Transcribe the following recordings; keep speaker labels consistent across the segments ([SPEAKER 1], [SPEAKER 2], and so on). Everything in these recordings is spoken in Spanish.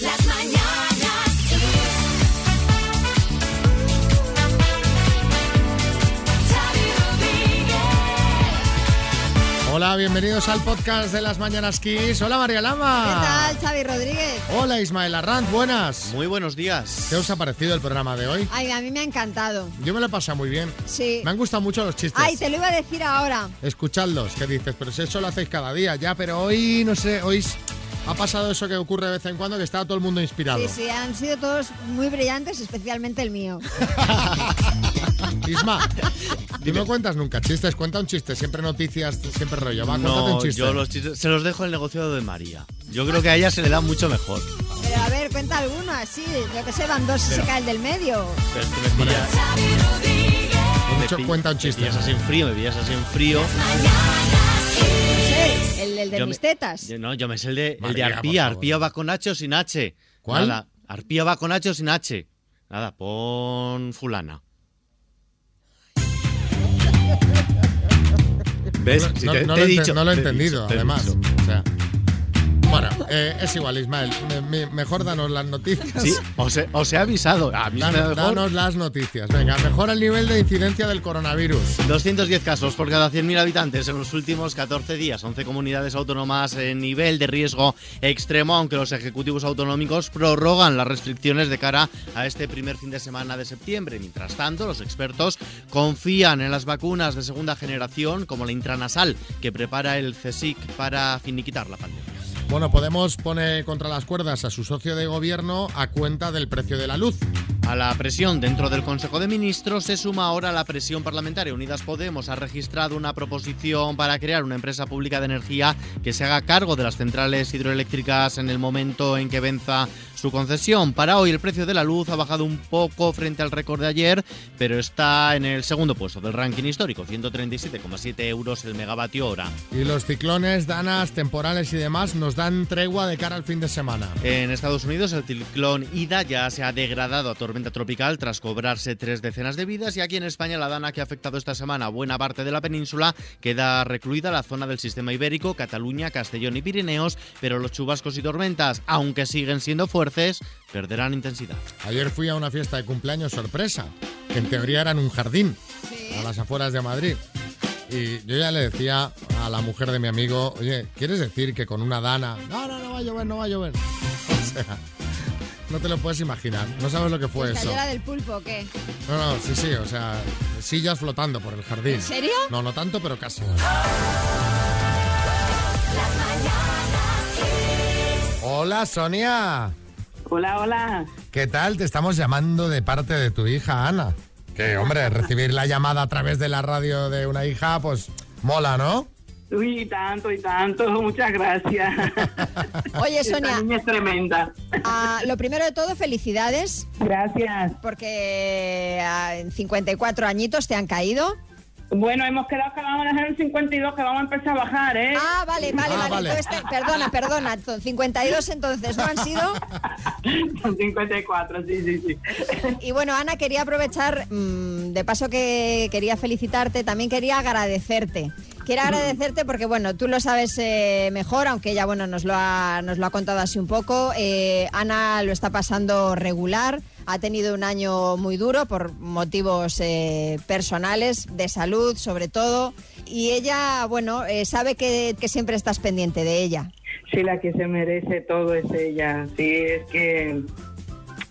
[SPEAKER 1] Las mañanas Kiss. Xavi Rodríguez.
[SPEAKER 2] Hola, bienvenidos al podcast de las Mañanas Kiss. Hola, María Lama.
[SPEAKER 3] ¿Qué tal, Xavi Rodríguez?
[SPEAKER 2] Hola, Ismael Arranz, buenas.
[SPEAKER 4] Muy buenos días.
[SPEAKER 2] ¿Qué os ha parecido el programa de hoy?
[SPEAKER 3] Ay, a mí me ha encantado.
[SPEAKER 2] Yo me lo he pasado muy bien.
[SPEAKER 3] Sí.
[SPEAKER 2] Me han gustado mucho los chistes.
[SPEAKER 3] Ay, te lo iba a decir ahora.
[SPEAKER 2] Escuchadlos, ¿qué dices? Pero si eso lo hacéis cada día, ya, pero hoy, no sé, hoy ha pasado eso que ocurre de vez en cuando, que está todo el mundo inspirado.
[SPEAKER 3] Sí, sí, han sido todos muy brillantes, especialmente el mío.
[SPEAKER 2] Isma, tú no cuentas nunca chistes, cuenta un chiste, siempre noticias, siempre rollo. Va, cuéntate un
[SPEAKER 4] No,
[SPEAKER 2] chiste.
[SPEAKER 4] yo los chistes se los dejo el negociado de María. Yo creo que a ella se le da mucho mejor.
[SPEAKER 3] Pero a ver, cuenta alguno así. Yo que sé, van dos y se cae el del medio.
[SPEAKER 4] Pero es que me pillas, me
[SPEAKER 2] cuenta un
[SPEAKER 4] Me
[SPEAKER 2] chiste.
[SPEAKER 4] pillas así en frío, me pillas así en frío.
[SPEAKER 3] El, el de
[SPEAKER 4] Yo
[SPEAKER 3] mis
[SPEAKER 4] me-
[SPEAKER 3] tetas.
[SPEAKER 4] Yo- No, yo me sé el de, el de
[SPEAKER 2] María,
[SPEAKER 4] Arpía. Arpía va con H o sin H.
[SPEAKER 2] ¿Cuál?
[SPEAKER 4] Nada, Arpía va con H o sin H. Nada, pon fulana. ¿Ves? Si
[SPEAKER 2] no,
[SPEAKER 4] te-
[SPEAKER 2] no
[SPEAKER 4] te
[SPEAKER 2] lo,
[SPEAKER 4] he
[SPEAKER 2] he ente-
[SPEAKER 4] dicho,
[SPEAKER 2] no lo he
[SPEAKER 4] te he
[SPEAKER 2] entendido,
[SPEAKER 4] dicho, te he
[SPEAKER 2] además.
[SPEAKER 4] dicho.
[SPEAKER 2] O sea, bueno, eh, es igual, Ismael. Me- me- mejor danos las noticias.
[SPEAKER 4] Sí, os he, os he avisado. A mí
[SPEAKER 2] Danos,
[SPEAKER 4] mejor.
[SPEAKER 2] danos las noticias. Venga, mejora el nivel de incidencia del coronavirus.
[SPEAKER 4] 210 casos por cada 100.000 habitantes en los últimos 14 días. 11 comunidades autónomas en nivel de riesgo extremo, aunque los ejecutivos autonómicos prorrogan las restricciones de cara a este primer fin de semana de septiembre. Mientras tanto, los expertos confían en las vacunas de segunda generación, como la intranasal que prepara el CSIC para finiquitar la pandemia.
[SPEAKER 2] Bueno, Podemos pone contra las cuerdas a su socio de gobierno a cuenta del precio de la luz.
[SPEAKER 4] A la presión dentro del Consejo de Ministros se suma ahora la presión parlamentaria. Unidas Podemos ha registrado una proposición para crear una empresa pública de energía que se haga cargo de las centrales hidroeléctricas en el momento en que venza su concesión. Para hoy el precio de la luz ha bajado un poco frente al récord de ayer, pero está en el segundo puesto del ranking histórico, 137,7 euros el megavatio hora.
[SPEAKER 2] Y los ciclones, danas, temporales y demás nos dan tregua de cara al fin de semana.
[SPEAKER 4] En Estados Unidos, el ciclón Ida ya se ha degradado a tormenta tropical tras cobrarse tres decenas de vidas y aquí en España la dana que ha afectado esta semana a buena parte de la península queda recluida la zona del sistema ibérico, Cataluña, Castellón y Pirineos, pero los chubascos y tormentas, aunque siguen siendo fuertes, perderán intensidad.
[SPEAKER 2] Ayer fui a una fiesta de cumpleaños sorpresa, que en teoría era en un jardín, a las afueras de Madrid. Y yo ya le decía a la mujer de mi amigo, oye, ¿quieres decir que con una dana? No, no, no va a llover, no va a llover. O sea, no te lo puedes imaginar, no sabes lo que fue
[SPEAKER 3] ¿Pues
[SPEAKER 2] eso.
[SPEAKER 3] la del pulpo o qué?
[SPEAKER 2] No, no, sí, sí, o sea, sillas flotando por el jardín.
[SPEAKER 3] ¿En serio?
[SPEAKER 2] No, no tanto, pero casi. Hola, Sonia.
[SPEAKER 5] Hola, hola.
[SPEAKER 2] ¿Qué tal? Te estamos llamando de parte de tu hija Ana. Que, hombre, recibir la llamada a través de la radio de una hija, pues mola, ¿no?
[SPEAKER 5] Uy, y tanto y tanto. Muchas gracias.
[SPEAKER 3] Oye,
[SPEAKER 5] Esta
[SPEAKER 3] Sonia,
[SPEAKER 5] niña es tremenda.
[SPEAKER 3] ah, lo primero de todo, felicidades,
[SPEAKER 5] Gracias.
[SPEAKER 3] porque ah, en 54 añitos te han caído.
[SPEAKER 5] Bueno, hemos quedado que vamos a dejar el 52, que vamos a empezar a bajar, ¿eh?
[SPEAKER 3] Ah, vale, vale,
[SPEAKER 2] Ah,
[SPEAKER 3] vale.
[SPEAKER 2] vale.
[SPEAKER 3] Entonces perdona, perdona. son 52 entonces, ¿no han sido?
[SPEAKER 5] Son 54, sí, sí, sí.
[SPEAKER 3] Y bueno, Ana, quería aprovechar, mm, de paso que quería felicitarte, también quería agradecerte. Quiero agradecerte porque, bueno, tú lo sabes eh, mejor, aunque ella, bueno, nos lo ha, nos lo ha contado así un poco. Eh, Ana lo está pasando regular, ha tenido un año muy duro por motivos eh, personales, de salud sobre todo, y ella, bueno, eh, sabe que, que siempre estás pendiente de ella.
[SPEAKER 5] Sí, la que se merece todo es ella. Sí, es que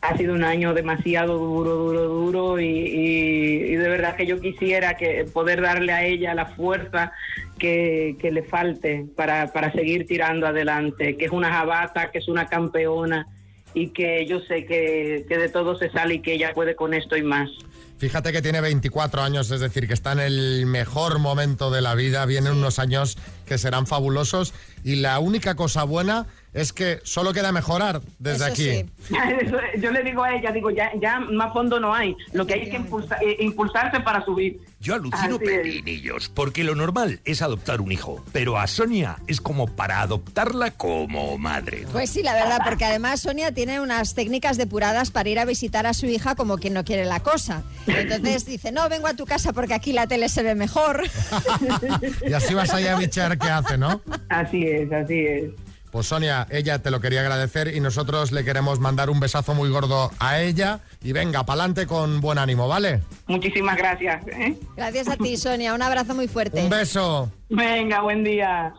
[SPEAKER 5] ha sido un año demasiado duro, duro, duro y, y- y de verdad que yo quisiera que poder darle a ella la fuerza que, que le falte para, para seguir tirando adelante, que es una jabata, que es una campeona y que yo sé que, que de todo se sale y que ella puede con esto y más.
[SPEAKER 2] Fíjate que tiene 24 años, es decir, que está en el mejor momento de la vida. Vienen unos años que serán fabulosos y la única cosa buena es que solo queda mejorar desde
[SPEAKER 3] Eso
[SPEAKER 2] aquí.
[SPEAKER 3] sí.
[SPEAKER 5] Yo le digo a ella, digo, ya, ya más fondo no hay, lo que hay es que impulsa- eh, impulsarse para subir.
[SPEAKER 6] Yo alucino
[SPEAKER 5] Así es.
[SPEAKER 6] pepinillos, porque lo normal es adoptar un hijo, pero a Sonia es como para adoptarla como madre.
[SPEAKER 3] Pues sí, la verdad, porque además Sonia tiene unas técnicas depuradas para ir a visitar a su hija como quien no quiere la cosa. Entonces dice, no, vengo a tu casa porque aquí la tele se ve mejor.
[SPEAKER 2] Y así vas allá a bichar qué hace, ¿no?
[SPEAKER 5] Así es, así es.
[SPEAKER 2] Pues Sonia, ella te lo quería agradecer y nosotros le queremos mandar un besazo muy gordo a ella. Y venga, pa'lante con buen ánimo, ¿vale?
[SPEAKER 5] Muchísimas gracias. ¿eh?
[SPEAKER 3] Gracias a ti, Sonia. Un abrazo muy fuerte.
[SPEAKER 2] Un beso.
[SPEAKER 5] Venga, buen día.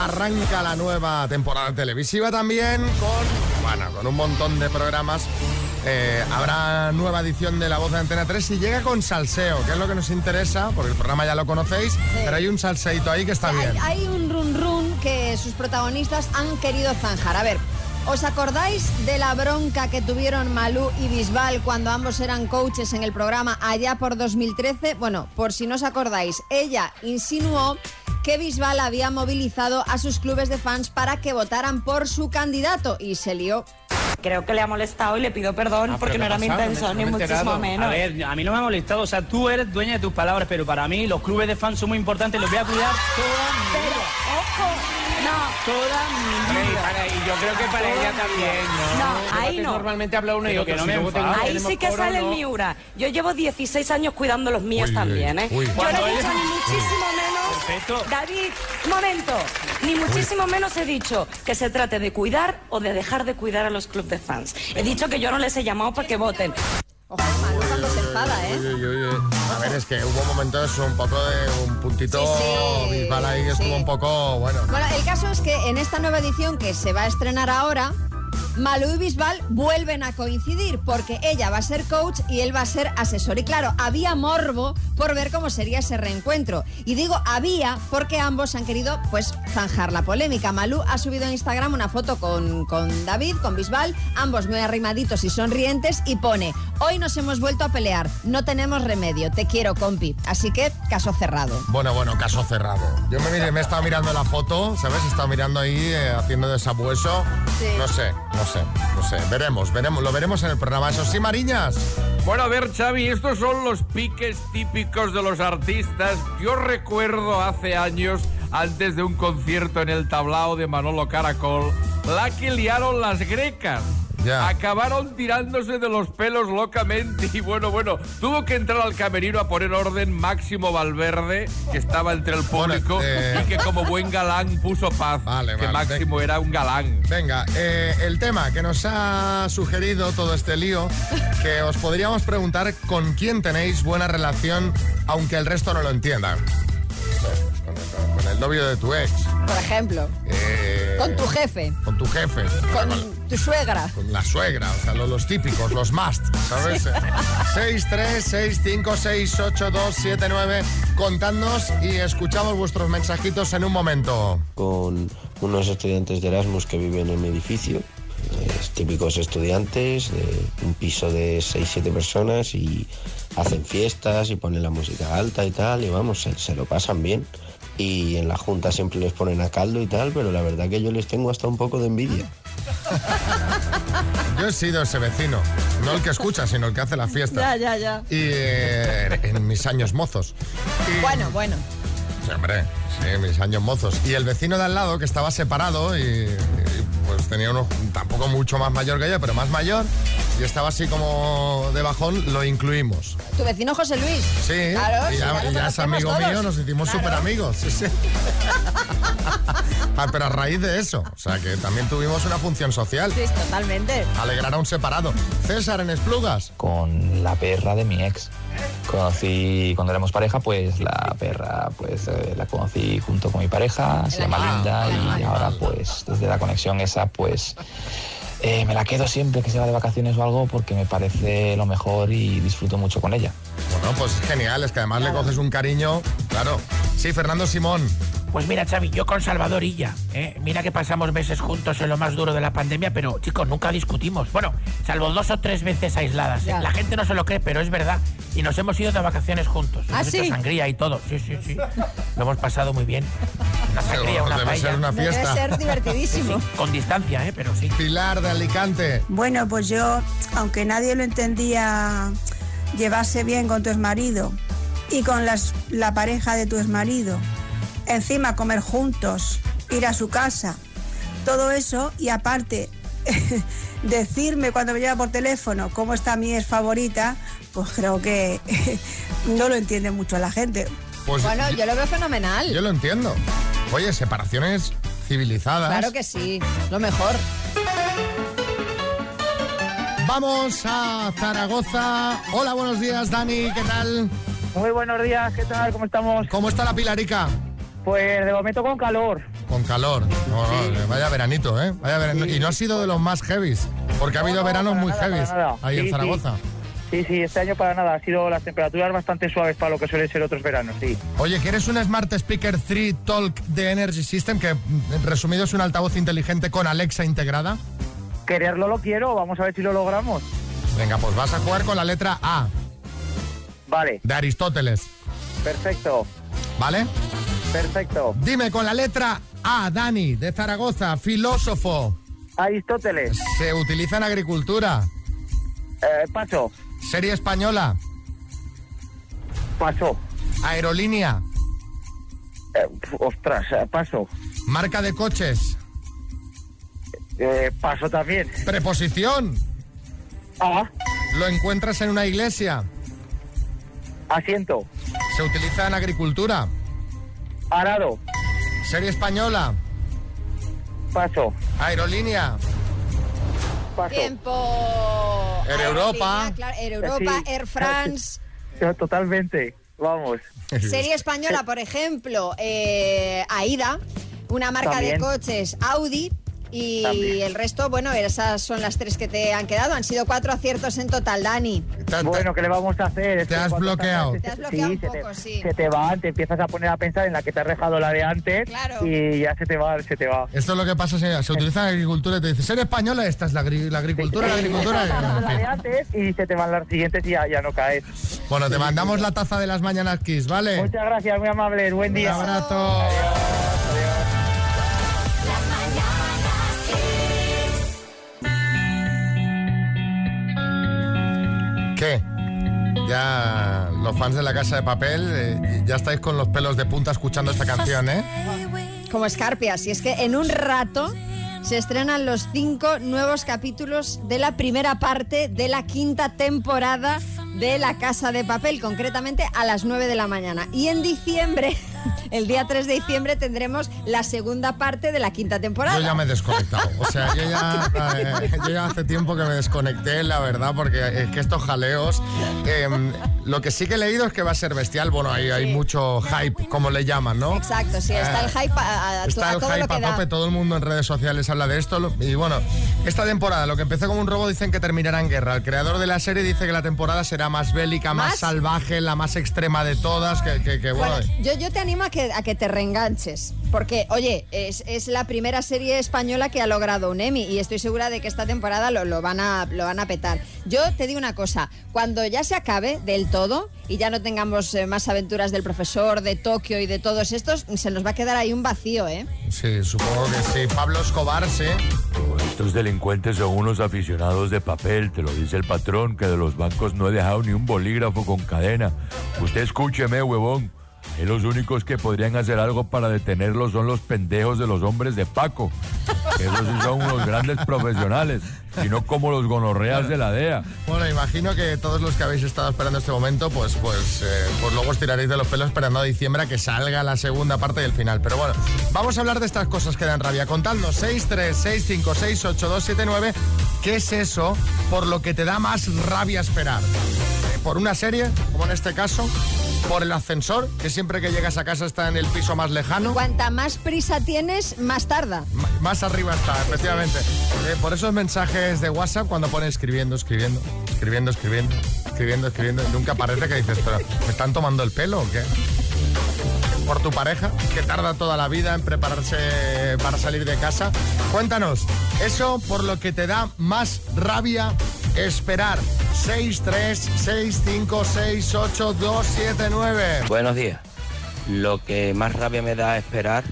[SPEAKER 2] Arranca la nueva temporada televisiva también con, bueno, con un montón de programas. Eh, habrá nueva edición de La Voz de Antena 3 y llega con salseo, que es lo que nos interesa, porque el programa ya lo conocéis, pero hay un salseito ahí que está
[SPEAKER 3] Hay,
[SPEAKER 2] bien.
[SPEAKER 3] hay un run run que sus protagonistas han querido zanjar. A ver, ¿os acordáis de la bronca que tuvieron Malú y Bisbal cuando ambos eran coaches en el programa allá por 2013? Bueno, por si no os acordáis, ella insinuó que Bisbal había movilizado a sus clubes de fans para que votaran por su candidato y se lió.
[SPEAKER 7] Creo que le ha molestado y le pido perdón porque no era mi intención, ni muchísimo menos.
[SPEAKER 8] A ver, a mí no me ha molestado. O sea, tú eres dueña de tus palabras, pero para mí los clubes de fans son muy importantes. Los voy a cuidar toda mi
[SPEAKER 7] Pero,
[SPEAKER 8] vida.
[SPEAKER 7] ojo, no.
[SPEAKER 8] Toda mi vida.
[SPEAKER 9] para- y yo creo que para ella también, ¿no?
[SPEAKER 7] No, ahí no.
[SPEAKER 9] Normalmente habla uno y
[SPEAKER 8] Pero
[SPEAKER 9] otro.
[SPEAKER 8] que no
[SPEAKER 9] si
[SPEAKER 8] me
[SPEAKER 9] tengo-
[SPEAKER 7] Ahí sí que
[SPEAKER 9] coro,
[SPEAKER 7] sale el
[SPEAKER 9] ¿no?
[SPEAKER 7] Miura. Yo llevo 16 años cuidando los míos
[SPEAKER 2] Uy,
[SPEAKER 7] también, ¿eh?
[SPEAKER 2] uy.
[SPEAKER 7] Yo no he dicho ni muchísimo menos.
[SPEAKER 8] Perfecto.
[SPEAKER 7] David, un momento. Ni muchísimo menos he dicho que se trate de cuidar o de dejar de cuidar a los clubes de fans. He dicho que yo no les he llamado para que voten.
[SPEAKER 3] Ojo, Malú cuando se enfada, ¿eh?
[SPEAKER 2] Uy, uy, uy. A ver, es que hubo momentos un poco de un puntito
[SPEAKER 3] Sí, sí,
[SPEAKER 2] Bisbal ahí que estuvo
[SPEAKER 3] sí.
[SPEAKER 2] un poco, bueno.
[SPEAKER 3] Bueno, el caso es que en esta nueva edición que se va a estrenar ahora, Malú y Bisbal vuelven a coincidir porque ella va a ser coach y él va a ser asesor. Y claro, había morbo por ver cómo sería ese reencuentro. Y digo había porque ambos han querido pues zanjar la polémica. Malú ha subido en Instagram una foto con, con David, con Bisbal, ambos muy arrimaditos y sonrientes y pone, hoy nos hemos vuelto a pelear, no tenemos remedio, te quiero compi. Así que caso cerrado.
[SPEAKER 2] Bueno, bueno, caso cerrado. Yo me, me he estado mirando la foto, ¿sabes? He estado mirando ahí, eh, haciendo de sabueso.
[SPEAKER 3] Sí.
[SPEAKER 2] No sé, no sé, no sé. Veremos, veremos, lo veremos en el programa. Eso sí, Mariñas.
[SPEAKER 10] Bueno, a ver, Xavi, estos son los piques típicos de los artistas. Yo recuerdo hace años, antes de un concierto en el tablao de Manolo Caracol, la que liaron las grecas.
[SPEAKER 2] Ya.
[SPEAKER 10] Acabaron tirándose de los pelos locamente y bueno, bueno, tuvo que entrar al camerino a poner orden Máximo Valverde, que estaba entre el público
[SPEAKER 2] Bueno, eh,
[SPEAKER 10] y que como buen galán puso paz,
[SPEAKER 2] Vale,
[SPEAKER 10] que
[SPEAKER 2] vale,
[SPEAKER 10] Máximo era un galán.
[SPEAKER 2] Venga, eh, el tema que nos ha sugerido todo este lío, que os podríamos preguntar con quién tenéis buena relación, aunque el resto no lo entiendan. Con el, con novio de tu ex.
[SPEAKER 3] Por ejemplo,
[SPEAKER 2] eh,
[SPEAKER 3] con tu jefe,
[SPEAKER 2] Con tu jefe.
[SPEAKER 3] con tu suegra.
[SPEAKER 2] Con la suegra, o sea, los, los típicos, los must, ¿sabes? 636568279, contadnos y escuchamos vuestros mensajitos en un momento.
[SPEAKER 11] con unos estudiantes de Erasmus que viven en mi edificio, es típicos estudiantes de un piso de 6-7 personas y hacen fiestas y ponen la música alta y tal, y vamos, se, se lo pasan bien. Y en la junta siempre les ponen a caldo y tal, pero la verdad que yo les tengo hasta un poco de envidia.
[SPEAKER 2] Yo he sido ese vecino, no el que escucha, sino el que hace la fiesta.
[SPEAKER 3] Ya, ya, ya.
[SPEAKER 2] Y eh, en mis años mozos. Y-
[SPEAKER 3] Bueno, bueno.
[SPEAKER 2] Sí, hombre, sí, mis años mozos. Y el vecino de al lado, que estaba separado y, y, tenía uno tampoco mucho más mayor que yo, pero más mayor, y estaba así como de bajón, lo incluimos.
[SPEAKER 3] Tu vecino José Luis.
[SPEAKER 2] Sí,
[SPEAKER 3] Claro,
[SPEAKER 2] y
[SPEAKER 3] sí,
[SPEAKER 2] ya,
[SPEAKER 3] ya
[SPEAKER 2] ya es amigo
[SPEAKER 3] todos.
[SPEAKER 2] mío, nos hicimos
[SPEAKER 3] Claro.
[SPEAKER 2] súper amigos. Sí, sí. Ah, pero a raíz de eso, o sea que también tuvimos una función social,
[SPEAKER 3] Sí, totalmente.
[SPEAKER 2] alegrar a un separado. César en Esplugas.
[SPEAKER 12] con la perra de mi ex. Conocí cuando éramos pareja, pues la perra, pues eh, la conocí junto con mi pareja, se llama
[SPEAKER 3] animal,
[SPEAKER 12] Linda y ahora pues desde la conexión esa pues eh, me la quedo siempre que se va de vacaciones o algo porque me parece lo mejor y disfruto mucho con ella.
[SPEAKER 2] Bueno, pues genial, es que además le coges un cariño, claro. Sí, Fernando Simón.
[SPEAKER 9] Pues mira, Xavi, yo con Salvador Illa, ¿eh? Mira que pasamos meses juntos en lo más duro de la pandemia, pero chicos, nunca discutimos. Bueno, salvo dos o tres veces aisladas. ¿eh? La gente no se lo cree, pero es verdad. Y nos hemos ido de vacaciones juntos.
[SPEAKER 3] ¿Ah,
[SPEAKER 9] Hemos hecho
[SPEAKER 3] sí?
[SPEAKER 9] sangría y todo. Sí, sí, sí. Lo hemos pasado muy bien. Una sangría, una
[SPEAKER 2] Debe ser una
[SPEAKER 3] Debe
[SPEAKER 2] fiesta.
[SPEAKER 3] ser divertidísimo.
[SPEAKER 9] Con distancia, ¿eh? Pero sí.
[SPEAKER 2] Pilar de Alicante.
[SPEAKER 13] Bueno, pues yo, aunque nadie lo entendía, llevarse bien con tu exmarido y con las- la pareja de tu exmarido, encima comer juntos, ir a su casa, todo eso y aparte decirme cuando me llama por teléfono cómo está mi ex favorita, pues creo que no lo entiende mucho la gente.
[SPEAKER 2] Pues
[SPEAKER 3] Bueno, yo lo veo fenomenal.
[SPEAKER 2] yo lo entiendo. Oye, separaciones civilizadas.
[SPEAKER 3] Claro que sí, lo mejor.
[SPEAKER 2] Vamos a Zaragoza. Hola, buenos días, Dani, ¿qué tal?
[SPEAKER 14] Muy buenos días, ¿qué tal? ¿Cómo estamos?
[SPEAKER 2] ¿Cómo está la Pilarica?
[SPEAKER 14] Pues de momento con calor.
[SPEAKER 2] Con calor. No, no, vaya veranito, ¿eh? Vaya verano. Y no ha sido de los más heavies, porque ha habido
[SPEAKER 14] No, no,
[SPEAKER 2] veranos muy
[SPEAKER 14] nada,
[SPEAKER 2] heavies ahí
[SPEAKER 14] Sí,
[SPEAKER 2] en
[SPEAKER 14] sí.
[SPEAKER 2] Zaragoza.
[SPEAKER 14] Sí, sí, este año para nada. Ha sido las temperaturas bastante suaves para lo que suelen ser otros veranos, sí.
[SPEAKER 2] Oye, ¿quieres un Smart Speaker 3 Talk de Energy System que, mm, resumido, es un altavoz inteligente con Alexa integrada?
[SPEAKER 14] Quererlo lo quiero, vamos a ver si lo logramos.
[SPEAKER 2] Venga, pues vas a jugar con la letra A
[SPEAKER 14] Vale,
[SPEAKER 2] de Aristóteles,
[SPEAKER 14] perfecto,
[SPEAKER 2] ¿vale?
[SPEAKER 14] perfecto.
[SPEAKER 2] Dime con la letra A, Dani, de Zaragoza, filósofo.
[SPEAKER 14] Aristóteles,
[SPEAKER 2] Se utiliza en agricultura.
[SPEAKER 14] eh, paso,
[SPEAKER 2] Serie española.
[SPEAKER 14] paso.
[SPEAKER 2] Aerolínea.
[SPEAKER 14] Eh, ostras, eh, paso.
[SPEAKER 2] Marca de coches.
[SPEAKER 14] Eh, paso también.
[SPEAKER 2] Preposición.
[SPEAKER 14] Ah,
[SPEAKER 2] Lo encuentras en una iglesia.
[SPEAKER 14] asiento.
[SPEAKER 2] Se utiliza en agricultura.
[SPEAKER 14] Arado,
[SPEAKER 2] Serie española.
[SPEAKER 14] paso,
[SPEAKER 2] Aerolínea.
[SPEAKER 14] Paso.
[SPEAKER 3] Tiempo.
[SPEAKER 2] Air Europa.
[SPEAKER 3] claro, Air Europa,
[SPEAKER 14] Sí.
[SPEAKER 3] Air France.
[SPEAKER 14] Eh, Totalmente, vamos.
[SPEAKER 3] Serie española, por ejemplo, eh, AIDA, una marca
[SPEAKER 14] También.
[SPEAKER 3] de coches Audi. Y
[SPEAKER 14] También.
[SPEAKER 3] el resto, bueno, esas son las tres que te han quedado. Han sido cuatro aciertos en total, Dani.
[SPEAKER 14] Bueno, ¿qué le vamos a hacer? Es
[SPEAKER 2] Te has bloqueado.
[SPEAKER 14] estás-
[SPEAKER 3] Te has bloqueado un
[SPEAKER 14] se
[SPEAKER 3] poco,
[SPEAKER 14] te,
[SPEAKER 3] sí.
[SPEAKER 14] Se te van, te empiezas a poner a pensar en la que te has dejado la de antes
[SPEAKER 3] Claro.
[SPEAKER 14] y ya se te va, se te va.
[SPEAKER 2] Esto es lo que pasa, señora. Se utiliza en agricultura y te dice, serie española, esta es la, agri- la agricultura, la agricultura. y- en
[SPEAKER 14] la de antes y se te van las siguientes y ya, ya no caes.
[SPEAKER 2] Bueno, te mandamos la taza de las mañanas Kiss, ¿vale?
[SPEAKER 14] Muchas gracias, muy amable, buen
[SPEAKER 2] Un
[SPEAKER 14] día.
[SPEAKER 2] abrazo. ¿Qué? Ya los fans de la Casa de Papel eh, ya estáis con los pelos de punta escuchando esta canción, ¿eh?
[SPEAKER 3] Como escarpias. Y es que en un rato se estrenan los cinco nuevos capítulos de la primera parte de la quinta temporada de La Casa de Papel, concretamente a las 9 de la mañana. Y en diciembre, el día 3 de diciembre, tendremos la segunda parte de la quinta temporada.
[SPEAKER 2] Yo ya me he desconectado. O sea, yo ya, eh, yo ya hace tiempo que me desconecté, la verdad, porque es que estos jaleos. eh, lo que sí que he leído es que va a ser bestial. Bueno, hay, hay mucho hype, como le llaman, ¿no?
[SPEAKER 3] Exacto, sí, está el hype a, a-
[SPEAKER 2] Está
[SPEAKER 3] a
[SPEAKER 2] el
[SPEAKER 3] todo lo
[SPEAKER 2] hype
[SPEAKER 3] que
[SPEAKER 2] a
[SPEAKER 3] da.
[SPEAKER 2] tope, todo el mundo en redes sociales habla de esto. Y bueno, esta temporada, lo que empezó como un robo, dicen que terminará en guerra. El creador de la serie dice que la temporada será más bélica, más,
[SPEAKER 3] ¿Más?
[SPEAKER 2] salvaje, la más extrema de todas. Que, que- que, bueno,
[SPEAKER 3] Bueno, yo, yo te animo a que, a que te reenganches, porque, oye, es, es la primera serie española que ha logrado un Emmy y estoy segura de que esta temporada lo, lo van a, lo van a petar. Yo te digo una cosa, cuando ya se acabe del todo y ya no tengamos eh, más aventuras del profesor, de Tokio y de todos estos, se nos va a quedar ahí un vacío, ¿eh?
[SPEAKER 2] sí, supongo que sí. Pablo Escobar, sí.
[SPEAKER 15] Estos delincuentes son unos aficionados de papel, te lo dice el patrón, que de los bancos no he dejado ni un bolígrafo con cadena. Usted escúcheme, huevón. Los únicos que podrían hacer algo para detenerlos son los pendejos de los hombres de Paco. Esos sí son unos grandes profesionales, y no como los gonorreas de la DEA.
[SPEAKER 2] Bueno, imagino que todos los que habéis estado esperando este momento, pues, pues, eh, pues luego os tiraréis de los pelos esperando a diciembre a que salga la segunda parte y el final. Pero bueno, vamos a hablar de estas cosas que dan rabia. Contadnos 636568279. ¿Qué es eso por lo que te da más rabia esperar? Eh, ¿Por una serie, como en este caso? ¿Por el ascensor, que siempre que llegas a casa está en el piso más lejano?
[SPEAKER 3] Cuanta más prisa tienes, más tarda.
[SPEAKER 2] M- Más arriba está, efectivamente. Eh, por esos mensajes de WhatsApp, cuando pones escribiendo, escribiendo, escribiendo, escribiendo, escribiendo, escribiendo, nunca parece que dices, pero ¿me están tomando el pelo o qué? Por tu pareja, que tarda toda la vida en prepararse para salir de casa. Cuéntanos, eso por lo que te da más rabia esperar. 636568279.
[SPEAKER 11] Buenos días. Lo que más rabia me da esperar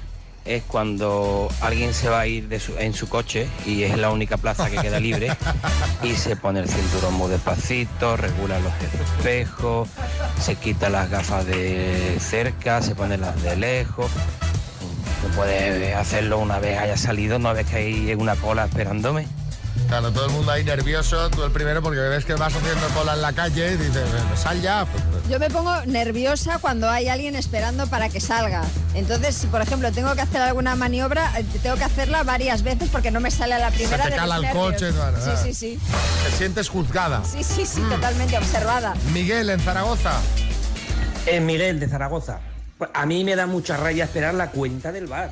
[SPEAKER 11] es cuando alguien se va a ir de su- en su coche y es la única plaza que queda libre y se pone el cinturón muy despacito, regula los espejos, se quita las gafas de cerca, se pone las de lejos. No puede hacerlo una vez haya salido, no ves que hay una cola esperándome.
[SPEAKER 2] Claro, todo el mundo ahí nervioso, tú el primero porque ves que vas haciendo cola en la calle y dices, sal ya.
[SPEAKER 3] Yo me pongo nerviosa cuando hay alguien esperando para que salga. Entonces, si por ejemplo tengo que hacer alguna maniobra, eh, tengo que hacerla varias veces porque no me sale a la primera.
[SPEAKER 2] se te cala el
[SPEAKER 3] nervios.
[SPEAKER 2] coche. bueno,
[SPEAKER 3] Sí, sí, sí.
[SPEAKER 2] Te sientes juzgada.
[SPEAKER 3] Sí, sí, sí, totalmente observada.
[SPEAKER 2] Miguel, en Zaragoza.
[SPEAKER 16] Es Miguel de Zaragoza. Pues a mí me da mucha raya esperar la cuenta del bar.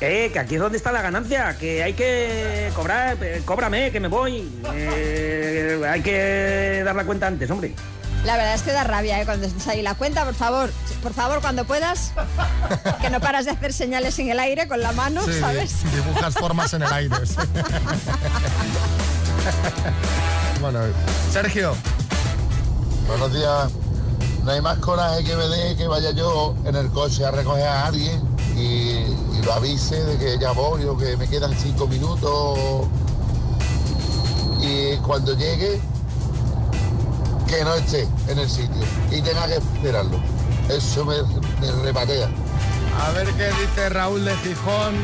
[SPEAKER 16] Eh, que aquí es donde está la ganancia, que hay que cobrar, eh, cóbrame, que me voy. Eh, hay que dar la cuenta antes, hombre.
[SPEAKER 3] La verdad es que da rabia, ¿eh? Cuando estés ahí. La cuenta, por favor, por favor, cuando puedas, que no paras de hacer señales en el aire con la mano,
[SPEAKER 2] Sí,
[SPEAKER 3] ¿sabes?
[SPEAKER 2] dibujas formas en el aire. sí. bueno, Sergio.
[SPEAKER 17] Buenos días. No hay más coraje que me dé que vaya yo en el coche a recoger a alguien y, lo avise de que ya voy o que me quedan cinco minutos. Y cuando llegue, que no esté en el sitio y tenga que esperarlo. Eso me, me repatea.
[SPEAKER 2] A ver qué dice Raúl de Gijón.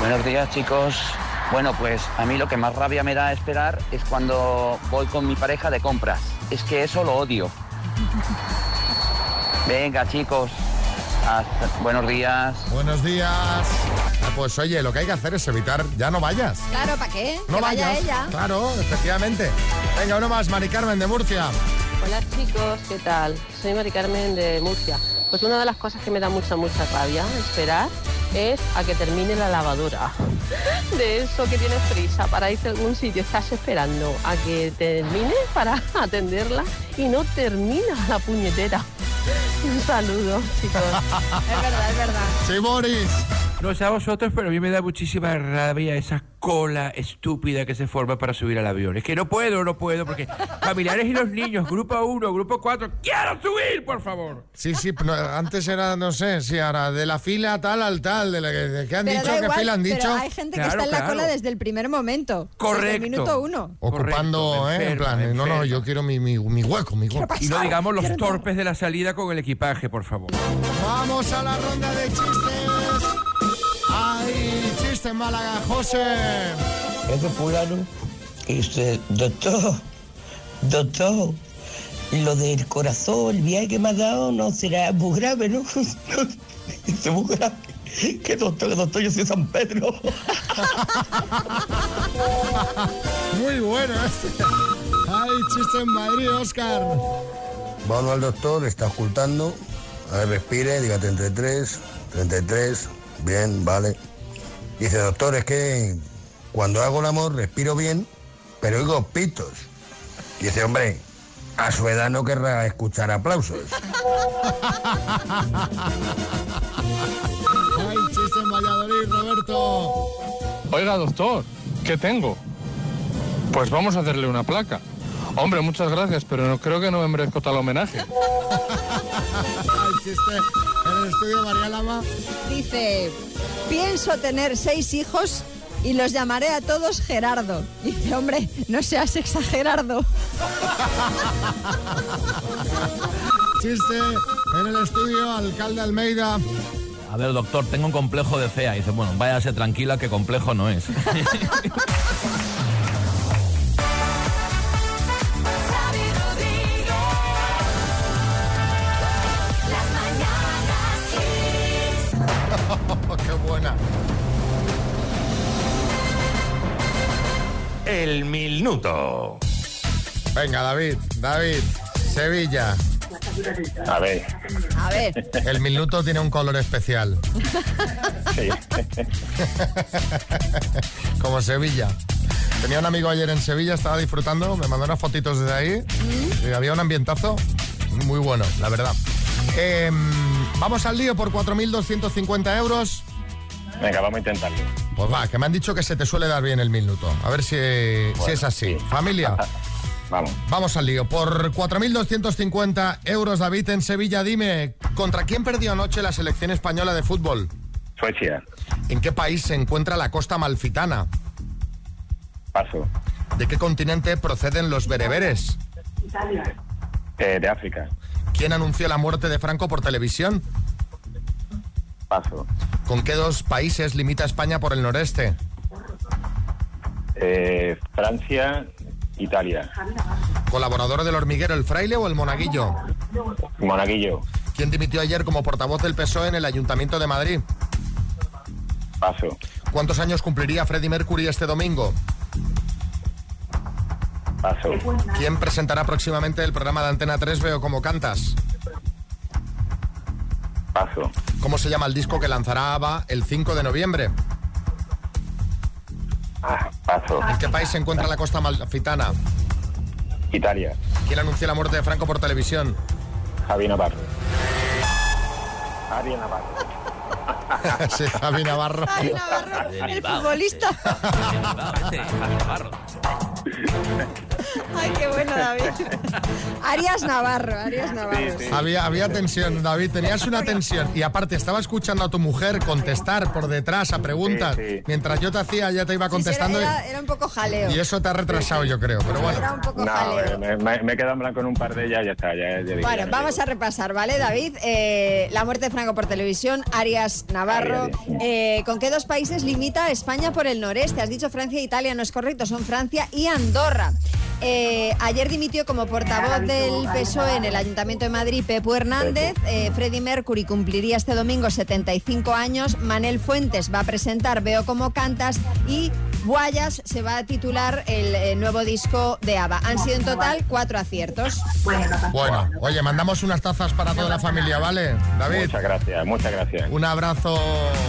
[SPEAKER 18] Buenos días chicos. Bueno, pues a mí lo que más rabia me da esperar es cuando voy con mi pareja de compras. Es que eso lo odio. Venga chicos, hasta- buenos días.
[SPEAKER 2] Buenos días. Ah, Pues oye, lo que hay que hacer es evitar, ya no vayas.
[SPEAKER 3] Claro, ¿para qué?
[SPEAKER 2] No
[SPEAKER 3] que vaya
[SPEAKER 2] vayas.
[SPEAKER 3] ella.
[SPEAKER 2] Claro, efectivamente. Venga, uno más, Mari Carmen de Murcia.
[SPEAKER 19] Hola chicos, ¿qué tal? Soy Mari Carmen de Murcia. Pues una de las cosas que me da mucha, mucha rabia esperar es a que termine la lavadora. De eso que tienes prisa para irte a algún sitio, estás esperando a que termine para atenderla y no termina la puñetera. Un saludo, chicos.
[SPEAKER 3] Es verdad, es verdad.
[SPEAKER 2] Sí, Boris.
[SPEAKER 9] No sé a vosotros, pero a mí me da muchísima rabia esa cola estúpida que se forma para subir al avión. Es que no puedo, no puedo, porque familiares y los niños, grupo 1, grupo 4, quiero subir, por favor.
[SPEAKER 2] Sí, sí, no, antes era, no sé, sí, ahora de la fila tal al tal, de la que, de qué han
[SPEAKER 3] Pero
[SPEAKER 2] dicho, qué fila han dicho.
[SPEAKER 3] Pero hay gente que está en la cola desde el primer momento. Desde
[SPEAKER 9] Correcto.
[SPEAKER 3] el minuto uno.
[SPEAKER 2] Ocupando,
[SPEAKER 9] Correcto,
[SPEAKER 2] ¿eh? En
[SPEAKER 9] enferma,
[SPEAKER 2] plan, no, no,
[SPEAKER 9] enferma.
[SPEAKER 2] yo quiero mi, mi, mi hueco, mi hueco.
[SPEAKER 9] Y no digamos los torpes de la salida con el equipaje, por favor.
[SPEAKER 2] Vamos a la ronda de chistes. ¡Ay, chiste en Málaga, José!
[SPEAKER 20] Es de fulano que dice, doctor, doctor, lo del corazón, el viaje que me ha dado no será muy grave, ¿no? Dice, muy grave. ¿Qué doctor, qué doctor? Yo soy San Pedro.
[SPEAKER 2] Muy bueno este. ¡Ay, chiste en Madrid, Oscar!
[SPEAKER 21] Vamos al doctor, está ocultando. A ver, respire, diga 33, 33. Bien, vale. Dice, doctor, es que cuando hago el amor respiro bien, pero oigo pitos. Dice, hombre, a su edad no querrá escuchar aplausos.
[SPEAKER 2] ¡Ay, chiste en Valladolid, Roberto!
[SPEAKER 22] Oiga, doctor, ¿qué tengo? Pues vamos a hacerle una placa. Hombre, muchas gracias, pero no creo que no me merezco tal homenaje.
[SPEAKER 2] ¡Ay, chiste en el estudio María Lama!
[SPEAKER 3] Dice, pienso tener seis hijos y los llamaré a todos Gerardo. Dice, hombre, no seas exagerado.
[SPEAKER 2] Chiste en el estudio, alcalde Almeida.
[SPEAKER 23] A ver, doctor, tengo un complejo de fea. dice, bueno, váyase tranquila que complejo no es.
[SPEAKER 2] buena!
[SPEAKER 6] El minuto.
[SPEAKER 2] Venga, David, David, Sevilla.
[SPEAKER 24] A ver.
[SPEAKER 3] A ver.
[SPEAKER 2] El minuto tiene un color especial.
[SPEAKER 24] Sí.
[SPEAKER 2] Como Sevilla. Tenía un amigo ayer en Sevilla, estaba disfrutando, me mandó unas fotitos desde ahí. y había un ambientazo muy bueno, la verdad. Em, vamos al lío por 4.250 euros.
[SPEAKER 24] Venga, vamos a intentarlo.
[SPEAKER 2] Pues va, que me han dicho que se te suele dar bien el minuto. A ver si, si es así. Familia.
[SPEAKER 24] Vamos.
[SPEAKER 2] Vamos al lío. Por 4.250 euros, David, en Sevilla, dime, ¿contra quién perdió anoche la selección española de fútbol?
[SPEAKER 24] Suecia.
[SPEAKER 2] ¿En qué país se encuentra la costa malfitana?
[SPEAKER 24] Paso.
[SPEAKER 2] ¿De qué continente proceden los bereberes?
[SPEAKER 24] Eh, de África.
[SPEAKER 2] ¿Quién anunció la muerte de Franco por televisión?
[SPEAKER 24] Paso.
[SPEAKER 2] ¿Con qué dos países limita España por el noreste?
[SPEAKER 24] Eh, Francia, Italia.
[SPEAKER 2] ¿Colaborador del hormiguero, el fraile o el monaguillo?
[SPEAKER 24] Monaguillo.
[SPEAKER 2] ¿Quién dimitió ayer como portavoz del PSOE en el Ayuntamiento de Madrid?
[SPEAKER 24] Paso.
[SPEAKER 2] ¿Cuántos años cumpliría Freddie Mercury este domingo?
[SPEAKER 24] Paso.
[SPEAKER 2] ¿Quién presentará próximamente el programa de Antena 3 Veo como cantas?
[SPEAKER 24] Paso.
[SPEAKER 2] ¿Cómo se llama el disco que lanzará ABBA el 5 de noviembre?
[SPEAKER 24] Paso.
[SPEAKER 2] ¿En qué país se encuentra la costa malfitana?
[SPEAKER 24] Italia.
[SPEAKER 2] ¿Quién anunció la muerte de Franco por televisión?
[SPEAKER 24] Javi Navarro. Ari Navarro.
[SPEAKER 2] sí, Javi Navarro.
[SPEAKER 3] Ay, Navarro, el futbolista. Ay, qué bueno, David. Arias Navarro, Arias Navarro. sí.
[SPEAKER 2] Había, había tensión, David, tenías una tensión. Y aparte, estaba escuchando a tu mujer contestar por detrás a preguntas.
[SPEAKER 24] Sí, sí.
[SPEAKER 2] Mientras yo te hacía, ya te iba contestando.
[SPEAKER 3] Era, era un poco jaleo.
[SPEAKER 2] y, eso te ha retrasado, yo creo. Pero bueno.
[SPEAKER 3] Era un poco
[SPEAKER 24] No,
[SPEAKER 3] jaleo.
[SPEAKER 24] eh, me, me- me he quedado en blanco en un par de ellas, ya está. Ya, ya dije,
[SPEAKER 3] Bueno,
[SPEAKER 24] ya
[SPEAKER 3] vamos a repasar, ¿vale, David? Eh, la muerte de Franco por televisión, Arias Navarro. Eh, ¿Con qué dos países limita España por el noreste? Has dicho Francia e Italia, no es correcto, son Francia y Andorra. Eh, ayer dimitió como portavoz del PSOE en el Ayuntamiento de Madrid Pepu Hernández. Eh, Freddie Mercury cumpliría este domingo 75 años. Manel Fuentes va a presentar Veo como cantas y Guayas se va a titular el eh, nuevo disco de ABBA. Han sido en total cuatro aciertos.
[SPEAKER 2] Bueno, oye, mandamos unas tazas para toda la familia, ¿vale? David.
[SPEAKER 24] Muchas gracias, muchas gracias.
[SPEAKER 2] Un abrazo.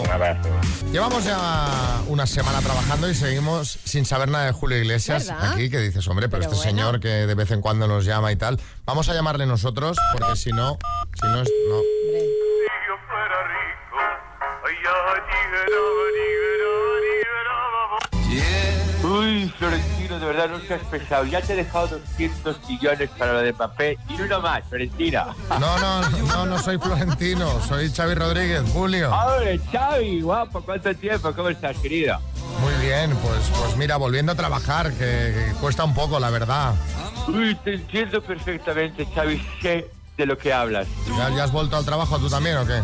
[SPEAKER 24] Un abrazo.
[SPEAKER 2] Llevamos ya una semana trabajando y seguimos sin saber nada de Julio Iglesias
[SPEAKER 3] ¿Verdad?
[SPEAKER 2] aquí, que dices, hombre, pero,
[SPEAKER 3] Pero
[SPEAKER 2] este
[SPEAKER 3] bueno.
[SPEAKER 2] señor que de vez en cuando nos llama y tal. Vamos a llamarle nosotros, porque si no, si no es. No.
[SPEAKER 25] Uy, Florentino, de verdad no seas pesado. Ya te he dejado 200 millones para lo de papel y uno más, Florentina.
[SPEAKER 2] No, no, no, no soy Florentino, soy Xavi Rodríguez, Julio.
[SPEAKER 25] ¡Hombre, Xavi! Guapo, ¿cuánto tiempo? ¿Cómo estás, querido?
[SPEAKER 2] Muy bien, pues, pues mira, volviendo a trabajar, que, que cuesta un poco, la verdad.
[SPEAKER 25] Uy, te entiendo perfectamente, Xavi. Sé de lo que hablas.
[SPEAKER 2] ¿Ya, ya has vuelto al trabajo tú también o qué?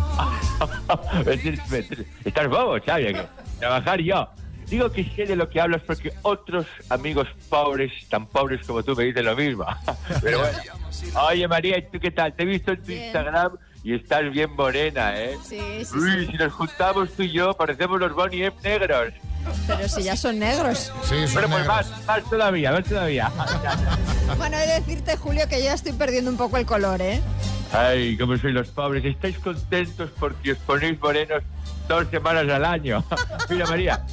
[SPEAKER 25] Estás bobo, Xavi. Trabajar yo. Digo que sé de lo que hablas porque otros amigos pobres, tan pobres como tú, me dicen lo mismo. Pero bueno. Oye, María, ¿y tú qué tal? Te he visto en tu Instagram y estás bien morena, ¿eh?
[SPEAKER 3] Sí, sí,
[SPEAKER 25] Uy,
[SPEAKER 3] sí.
[SPEAKER 25] si nos juntamos tú y yo, parecemos los Bonnie M negros.
[SPEAKER 3] Pero si ya son negros.
[SPEAKER 2] Sí,
[SPEAKER 25] Bueno, pues más, más todavía, más todavía.
[SPEAKER 3] Bueno, he de decirte, Julio, que ya estoy perdiendo un poco el color, ¿eh?
[SPEAKER 25] Ay, cómo sois los pobres. Estáis contentos porque os ponéis morenos dos semanas al año. Mira, María,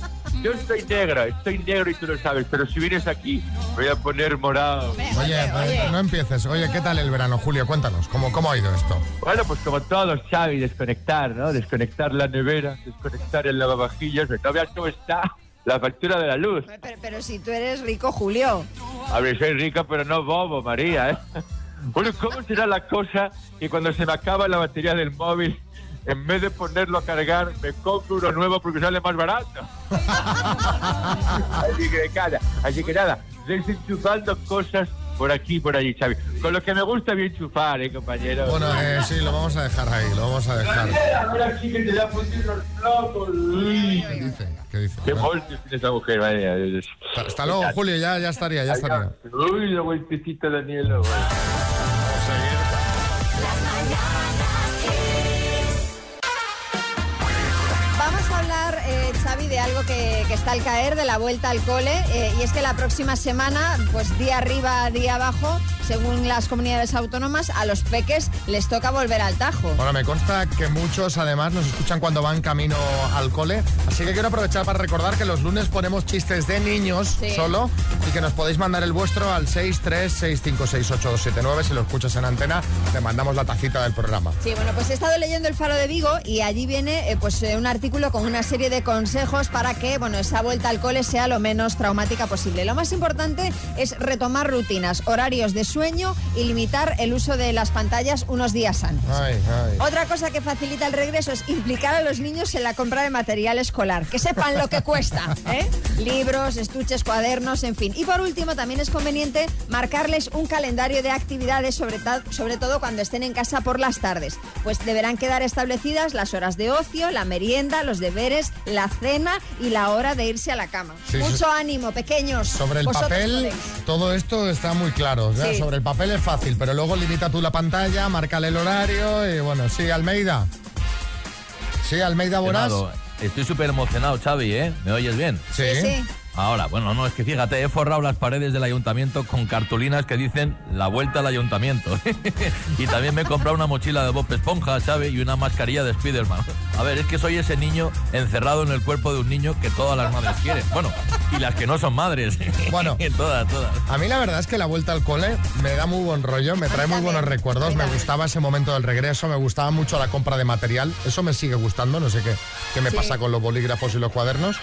[SPEAKER 25] yo estoy negro, estoy negro y tú lo sabes, pero si vienes aquí, voy a poner morado.
[SPEAKER 2] Oye, eh, no empieces. Oye, ¿qué tal el verano, Julio? Cuéntanos, ¿cómo, cómo ha ido esto?
[SPEAKER 25] Bueno, pues como todos, Xavi, desconectar, ¿no? Desconectar la nevera, desconectar el lavavajillas. No veas cómo está la factura de la luz.
[SPEAKER 3] Pero, pero si tú eres rico, Julio.
[SPEAKER 25] A ver, soy rica, pero no bobo, María, ¿eh? Bueno, ¿cómo será la cosa que cuando se me acaba la batería del móvil, en vez de ponerlo a cargar, me compro uno nuevo porque sale más barato? así que nada, así que nada, desenchufando cosas por aquí y por allí, Xavi. Con lo que me gusta bien chufar, ¿eh, compañero?
[SPEAKER 2] Bueno, eh, sí, lo vamos a dejar ahí, lo vamos a dejar.
[SPEAKER 25] Ahora sí que te da.
[SPEAKER 2] ¿Qué dice? ¿Qué dice?
[SPEAKER 25] Qué voltios tiene esa mujer, madre.
[SPEAKER 2] Hasta luego, Julio, ya, ya estaría, ya estaría.
[SPEAKER 25] Uy, la vueltecita Daniela, güey.
[SPEAKER 3] Algo que, que está al caer, de la vuelta al cole. eh, y es que la próxima semana, pues día arriba, día abajo, según las comunidades autónomas, a los peques les toca volver al tajo.
[SPEAKER 2] Bueno, me consta que muchos además nos escuchan cuando van camino al cole, así que quiero aprovechar para recordar que los lunes ponemos chistes de niños
[SPEAKER 3] Sí.
[SPEAKER 2] solo y que nos podéis mandar el vuestro al 636568279 si lo escuchas en antena, te mandamos la tacita del programa.
[SPEAKER 3] Sí, bueno, pues he estado leyendo El Faro de Vigo y allí viene eh, pues eh, un artículo con una serie de consejos para que, bueno, esa vuelta al cole sea lo menos traumática posible. Lo más importante es retomar rutinas, horarios de sueño y limitar el uso de las pantallas unos días antes.
[SPEAKER 2] Ay, ay.
[SPEAKER 3] Otra cosa que facilita el regreso es implicar a los niños en la compra de material escolar, que sepan lo que cuesta, ¿eh? libros, estuches, cuadernos, en fin. Y por último, también es conveniente marcarles un calendario de actividades, sobre, sobre todo cuando estén en casa por las tardes, pues deberán quedar establecidas las horas de ocio, la merienda, los deberes, la cena y la hora de irse a la cama.
[SPEAKER 2] Sí,
[SPEAKER 3] Mucho
[SPEAKER 2] sí.
[SPEAKER 3] ánimo, pequeños.
[SPEAKER 2] Sobre el
[SPEAKER 3] Vosotros
[SPEAKER 2] papel,
[SPEAKER 3] podéis.
[SPEAKER 2] todo esto está muy claro. Sobre el papel es fácil, pero luego limita tú la pantalla, márcale el horario y bueno, sí, Almeida. Sí, Almeida.
[SPEAKER 23] Emocionado. Estoy súper emocionado, Xavi, ¿eh? ¿Me oyes bien?
[SPEAKER 2] Sí. Sí, sí.
[SPEAKER 23] Ahora, bueno, no, es que fíjate, he forrado las paredes del ayuntamiento con cartulinas que dicen la vuelta al ayuntamiento. y también me he comprado una mochila de Bob Esponja, ¿sabes? Y una mascarilla de Spiderman. A ver, es que soy ese niño encerrado en el cuerpo de un niño que todas las madres quieren. Bueno, y las que no son madres.
[SPEAKER 2] Bueno.
[SPEAKER 23] todas, todas.
[SPEAKER 2] A mí la verdad es que la vuelta al cole me da muy buen rollo, me trae muy buenos recuerdos, me gustaba ese momento del regreso, me gustaba mucho la compra de material, eso me sigue gustando, no sé qué, qué me
[SPEAKER 3] Sí.
[SPEAKER 2] pasa con los bolígrafos y los cuadernos.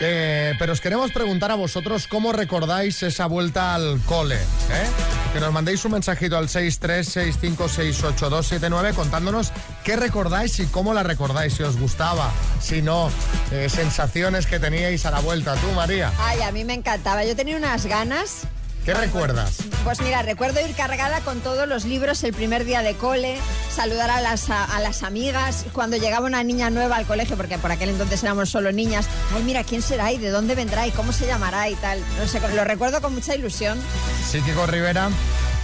[SPEAKER 2] Eh, pero os queremos preguntar a vosotros cómo recordáis esa vuelta al cole. ¿eh? Que nos mandéis un mensajito al 636568279 contándonos qué recordáis y cómo la recordáis, si os gustaba, si no, eh, sensaciones que teníais a la vuelta. Tú, María,
[SPEAKER 3] Ay, a mí me encantaba. Yo tenía unas ganas.
[SPEAKER 2] ¿Qué recuerdas?
[SPEAKER 3] Pues mira, recuerdo ir cargada con todos los libros el primer día de cole, saludar a las, a, a las amigas, cuando llegaba una niña nueva al colegio, porque por aquel entonces éramos solo niñas, ay, mira, ¿quién será y de dónde vendrá y cómo se llamará y tal? No sé, lo recuerdo con mucha ilusión.
[SPEAKER 2] Sí, Kiko Rivera.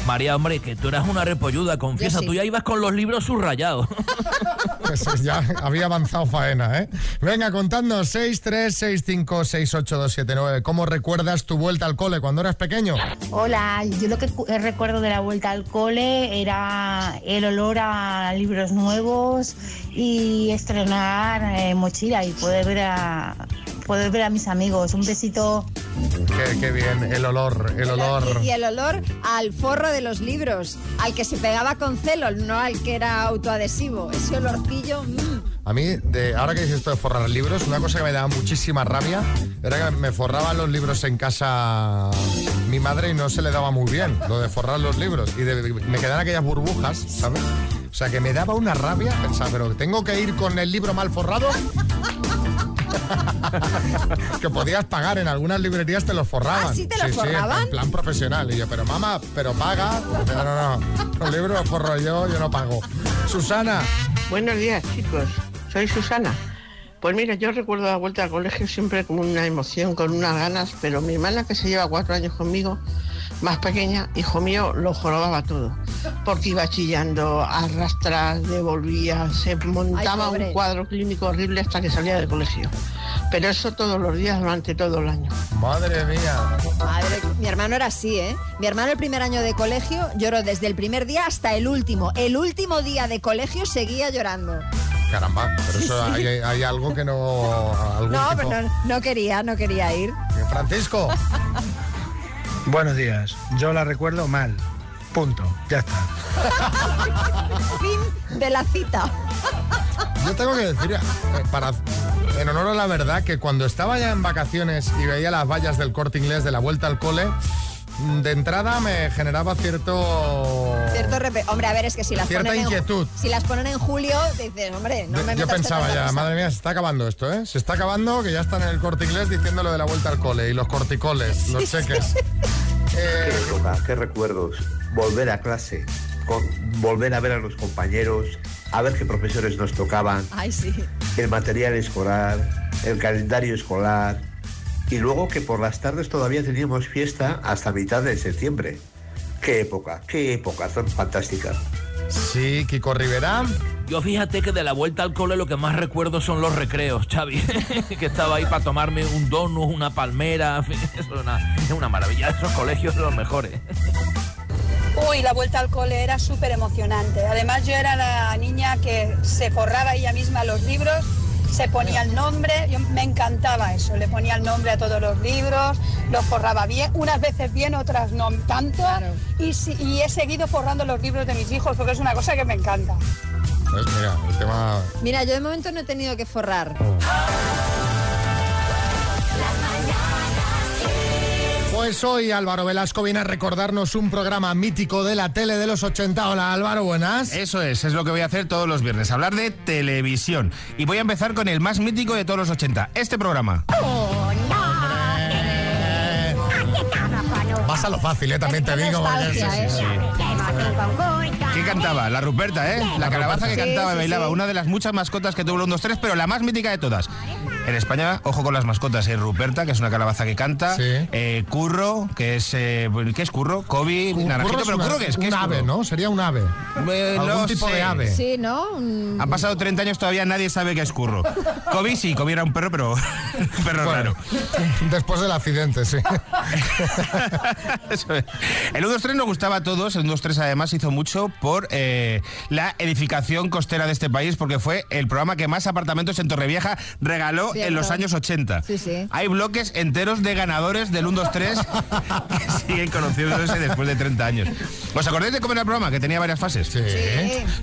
[SPEAKER 23] María, hombre, que tú eras una repolluda, confiesa,
[SPEAKER 3] sí.
[SPEAKER 23] tú ya ibas con los libros subrayados.
[SPEAKER 2] Ya había avanzado faena, ¿eh? Venga, contadnos 636568279. ¿Cómo recuerdas tu vuelta al cole cuando eras pequeño?
[SPEAKER 26] Hola, yo lo que cu- recuerdo de la vuelta al cole era el olor a libros nuevos y estrenar eh, mochila y poder ver a poder ver a mis amigos. Un besito.
[SPEAKER 2] Qué, qué bien, el olor, el olor.
[SPEAKER 3] Y el olor al forro de los libros, al que se pegaba con celo, no al que era autoadhesivo. Ese olorcillo. mm.
[SPEAKER 2] A mí, de, ahora que dices esto de forrar libros, una cosa que me daba muchísima rabia era que me forraban los libros en casa mi madre y no se le daba muy bien lo de forrar los libros. Y de- me quedaban aquellas burbujas, ¿sabes? O sea, que me daba una rabia pensar, pero tengo que ir con el libro mal forrado. que podías pagar en algunas librerías te los forraban.
[SPEAKER 3] ¿Ah, sí te los
[SPEAKER 2] en-
[SPEAKER 3] forraban?
[SPEAKER 2] en plan profesional. Y yo, pero mamá, pero paga. No, no, no. Los libros los forro yo, yo no pago. Susana.
[SPEAKER 27] Buenos días, chicos. Soy Susana. Pues mira, yo recuerdo la vuelta al colegio siempre como una emoción, con unas ganas, pero mi hermana que se lleva cuatro años conmigo, más pequeña, hijo mío, lo jorobaba todo. Porque iba chillando, arrastras, devolvía, se montaba un cuadro clínico horrible hasta que salía del colegio. Pero eso todos los días durante todo el año.
[SPEAKER 2] Madre mía.
[SPEAKER 3] Madre, mi hermano era así, ¿eh? Mi hermano el primer año de colegio lloró desde el primer día hasta el último. El último día de colegio seguía llorando.
[SPEAKER 2] Caramba, pero eso hay, hay algo que no. algún
[SPEAKER 3] No,
[SPEAKER 2] tipo-
[SPEAKER 3] pero no, no quería, no quería ir.
[SPEAKER 2] Francisco.
[SPEAKER 28] Buenos días. Yo la recuerdo mal. Punto. Ya está.
[SPEAKER 3] Fin de la cita.
[SPEAKER 2] Yo tengo que decir, eh, para, en honor a la verdad, que cuando estaba ya en vacaciones y veía las vallas del corte inglés de la vuelta al cole, de entrada me generaba cierto.
[SPEAKER 3] Cierto Hombre, a ver, es que si las
[SPEAKER 2] Cierta
[SPEAKER 3] ponen
[SPEAKER 2] inquietud.
[SPEAKER 3] En, si las ponen en julio, dices, hombre, no me
[SPEAKER 2] Yo pensaba ya,
[SPEAKER 3] cosa.
[SPEAKER 2] madre mía, se está acabando esto, ¿eh? Se está acabando, que ya están en el corte inglés diciendo lo de la vuelta al cole y los corticoles, los cheques.
[SPEAKER 29] Qué época, qué recuerdos. Volver a clase, con- volver a ver a los compañeros, a ver qué profesores nos tocaban,
[SPEAKER 3] Ay, sí.
[SPEAKER 29] el material escolar, el calendario escolar. Y luego que por las tardes todavía teníamos fiesta hasta mitad de septiembre. Qué época, qué época tan fantástica.
[SPEAKER 2] Sí, Kiko Rivera.
[SPEAKER 23] Yo fíjate que de la vuelta al cole lo que más recuerdo son los recreos, Xavi. que estaba ahí para tomarme un donut, una palmera, en fin, eso es una, es una maravilla. Esos colegios son los mejores.
[SPEAKER 30] Uy, la vuelta al cole era súper emocionante. Además, yo era la niña que se forraba ella misma los libros, se ponía el nombre, yo, me encantaba eso, le ponía el nombre a todos los libros, los forraba bien, unas veces bien, otras no tanto, y, si- y he seguido forrando los libros de mis hijos porque es una cosa que me encanta.
[SPEAKER 2] Pues mira, el tema.
[SPEAKER 3] Mira, yo de momento no he tenido que forrar.
[SPEAKER 2] Pues hoy Álvaro Velasco viene a recordarnos un programa mítico de la tele de los 80. Hola Álvaro, buenas.
[SPEAKER 31] Eso es, es lo que voy a hacer todos los viernes, hablar de televisión. Y voy a empezar con el más mítico de todos los 80, este programa.
[SPEAKER 2] Vas a lo fácil, ¿eh? También te digo. sí.
[SPEAKER 31] ¿Quién cantaba? La Ruperta, ¿eh? La calabaza que cantaba y
[SPEAKER 3] sí,
[SPEAKER 31] bailaba.
[SPEAKER 3] sí.
[SPEAKER 31] Una de las muchas mascotas que tuvo el 1, 2, 3, pero la más mítica de todas. En España, ojo con las mascotas, es Ruperta, que es una calabaza que canta. eh, Curro, que es... eh, ¿Qué es Curro? Kobe, Naranjito,
[SPEAKER 2] Curro es
[SPEAKER 31] pero
[SPEAKER 2] una-
[SPEAKER 31] Curro, ¿qué es? ¿Qué
[SPEAKER 2] un
[SPEAKER 31] es
[SPEAKER 2] ave,
[SPEAKER 31] Curro?
[SPEAKER 2] ¿no? Sería un ave.
[SPEAKER 31] Eh,
[SPEAKER 2] Algún
[SPEAKER 31] no
[SPEAKER 2] tipo
[SPEAKER 31] sé.
[SPEAKER 2] de ave.
[SPEAKER 3] Sí, ¿no? Un-
[SPEAKER 31] Han pasado 30 años, todavía nadie sabe qué es Curro. Kobe sí, Kobe era un perro, pero un perro raro.
[SPEAKER 2] Después del accidente, sí.
[SPEAKER 31] Eso es. El 1, 2, 3 nos gustaba a todos. El 1, 2, 3 además hizo mucho por eh, la edificación costera de este país, porque fue el programa que más apartamentos en Torrevieja regaló en los años 80.
[SPEAKER 3] Sí, sí.
[SPEAKER 31] Hay bloques enteros de ganadores del 1, 2, 3 que siguen conociéndose después de 30 años. ¿Os acordáis de cómo era el programa? Que tenía varias fases. Sí.